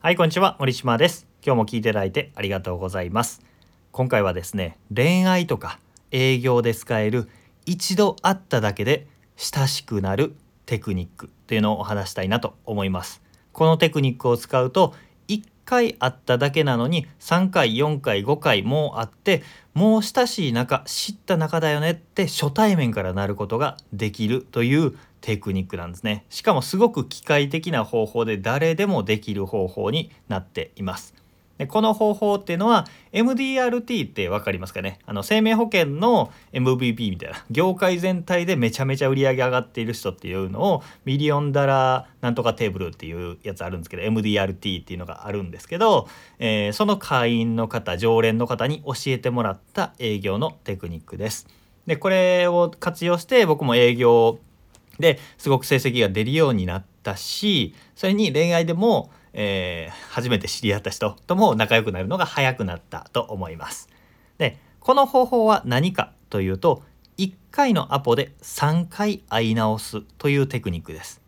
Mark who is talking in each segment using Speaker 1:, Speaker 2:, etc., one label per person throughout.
Speaker 1: はい、こんにちは。森島です。今日も聞いていただいてありがとうございます。今回はですね、恋愛とか営業で使える一度会っただけで親しくなるテクニックというのをお話したいなと思います。このテクニックを使うと回あっただけなのに3回4回5回もう会ってもう親しい仲知った仲だよねって初対面からなることができるというテクニックなんですね。しかもすごく機械的な方法で誰でもできる方法になっています。でこの方法っていうのは MDRT って分かりますかね？あの生命保険の MVP みたいな業界全体でめちゃめちゃ売り上げ上がっている人っていうのを Million Dollar なんとか Table っていうやつあるんですけど MDRT っていうのがあるんですけど、えーその会員の方常連の方に教えてもらった営業のテクニックです。でこれを活用して僕も営業ですごく成績が出るようになったしそれに恋愛でも、えー初めて知り合った人とも仲良くなるのが早くなったと思います。でこの方法は何かというと1回のアポで3回会い直すというテクニックです。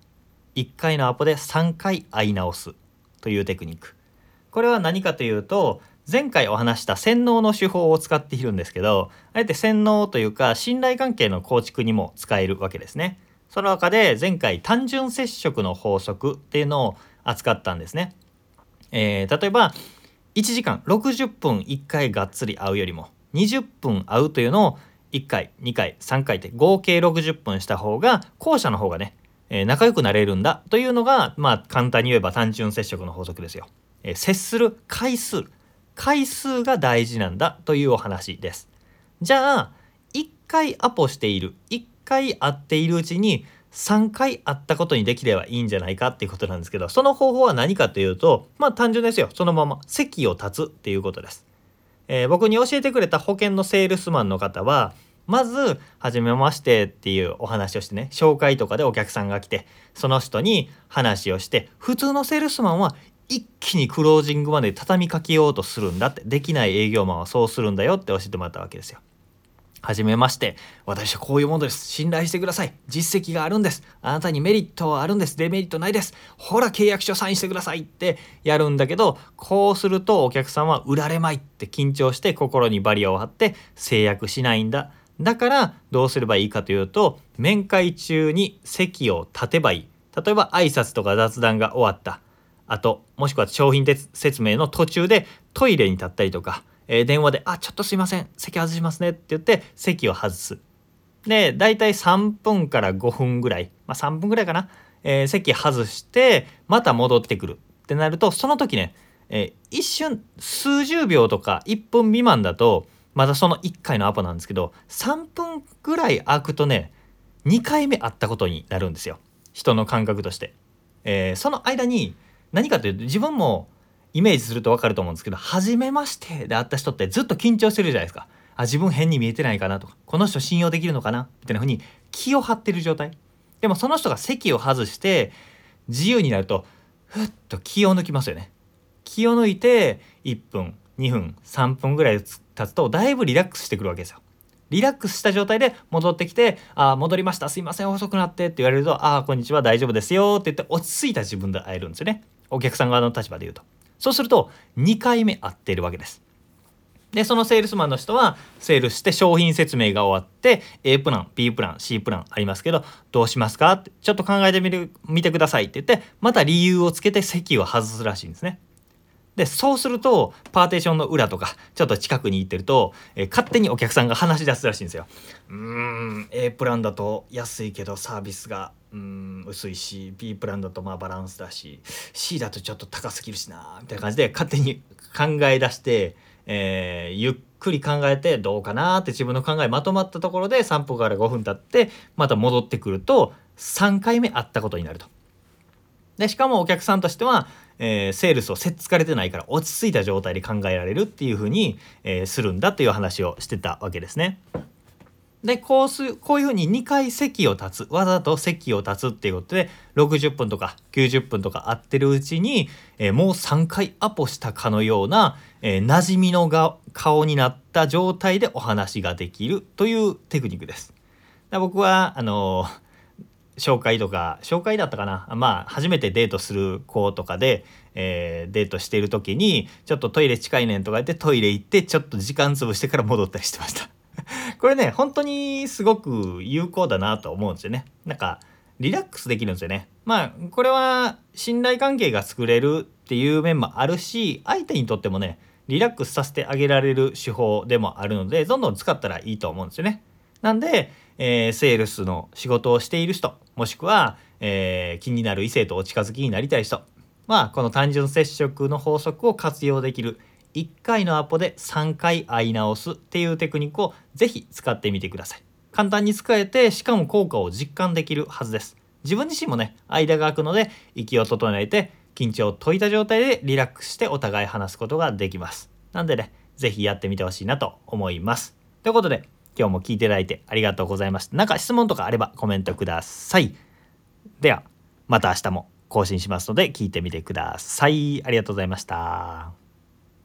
Speaker 1: 1回のアポで3回会い直すというテクニック。これは何かというと前回お話した洗脳の手法を使っているんですけどあえて洗脳というか信頼関係の構築にも使えるわけですね。その中で前回単純接触の法則っていうのを扱ったんですね。えー例えば1時間60分1回がっつり会うよりも20分会うというのを1回2回3回って合計60分した方が後者の方がね、えー仲良くなれるんだというのがまあ簡単に言えば単純接触の法則ですよ。えー接する回数回数が大事なんだというお話です。じゃあ1回アポしている1回会っているうちに3回会ったことにできればいいんじゃないかっていうことなんですけどその方法は何かというとまあ単純ですよそのまま席を立つっていうことです。えー僕に教えてくれた保険のセールスマンの方はまず「はじめまして」っていうお話をしてね紹介とかでお客さんが来てその人に話をして普通のセールスマンは一気にクロージングまで畳みかけようとするんだってできない営業マンはそうするんだよって教えてもらったわけですよ。はじめまして。私はこういうものです。信頼してください。実績があるんです。あなたにメリットはあるんです。デメリットないです。ほら契約書サインしてくださいってやるんだけど、こうするとお客さんは売られまいって緊張して心にバリアを張って制約しないんだ。だからどうすればいいかというと、面会中に席を立てばいい。例えば挨拶とか雑談が終わった。あともしくは商品説明の途中でトイレに立ったりとか、えー電話で「あちょっとすいません席外しますね」って言って席を外す。で大体3分から5分ぐらい、まあ、3分ぐらいかな、えー席外してまた戻ってくるってなるとその時ね、えー一瞬数十秒とか1分未満だとまだその1回のアポなんですけど3分ぐらい空くとね2回目会ったことになるんですよ人の感覚として。えーその間に何かというと自分もイメージすると分かると思うんですけど「初めまして」で会った人ってずっと緊張してるじゃないですか。あ自分変に見えてないかなとかこの人信用できるのかなみたいな風に気を張ってる状態。でもその人が席を外して自由になるとふっと気を抜きますよね。気を抜いて1分2分3分ぐらい経つとだいぶリラックスしてくるわけですよ。リラックスした状態で戻ってきて「あー戻りました。すいません遅くなって」って言われると「ああこんにちは大丈夫ですよ」って言って落ち着いた自分で会えるんですよね。お客さん側の立場で言うと。そうすると2回目会っているわけですでそのセールスマンの人はセールして商品説明が終わって A プラン B プラン C プランありますけどどうしますか？ってちょっと考えてみる見てくださいって言ってまた理由をつけて席を外すらしいんですね。でそうするとパーテーションの裏とかちょっと近くに行ってると、えー勝手にお客さんが話し出すらしいんですよ。うーん A プランだと安いけどサービスがうん薄いし B プランだとまあバランスだし C だとちょっと高すぎるしなみたいな感じで勝手に考え出して、えーゆっくり考えてどうかなって自分の考えまとまったところで3分から5分経ってまた戻ってくると3回目会ったことになると。でしかもお客さんとしては、えーセールスをせっつかれてないから落ち着いた状態で考えられるっていう風に、えーするんだという話をしてたわけですね。でこうすこういうふうに2回席を立つ。わざと席を立つっていうことで60分とか90分とか会ってるうちに、えーもう3回アポしたかのような、えー馴染みのが顔になった状態でお話ができるというテクニックです。だから僕はあのー紹介とか紹介だったかな。まあ初めてデートする子とかで、えー、デートしている時にちょっとトイレ近いねんとか言ってトイレ行ってちょっと時間潰してから戻ったりしてました。これね本当にすごく有効だなと思うんですよね。なんかリラックスできるんですよね。まあこれは信頼関係が作れるっていう面もあるし相手にとってもねリラックスさせてあげられる手法でもあるのでどんどん使ったらいいと思うんですよね。なんで、えー、セールスの仕事をしている人もしくは、えー、気になる異性とお近づきになりたい人はこの単純接触の法則を活用できる1回のアポで3回会い直すっていうテクニックをぜひ使ってみてください簡単に使えてしかも効果を実感できるはずです自分自身もね間が空くので息を整えて緊張を解いた状態でリラックスしてお互い話すことができますなんでね是非やってみてほしいなと思いますということで今日も聞いていただいてありがとうございました。なんか質問とかあればコメントください。では、また明日も更新しますので聞いてみてください。ありがとうございました。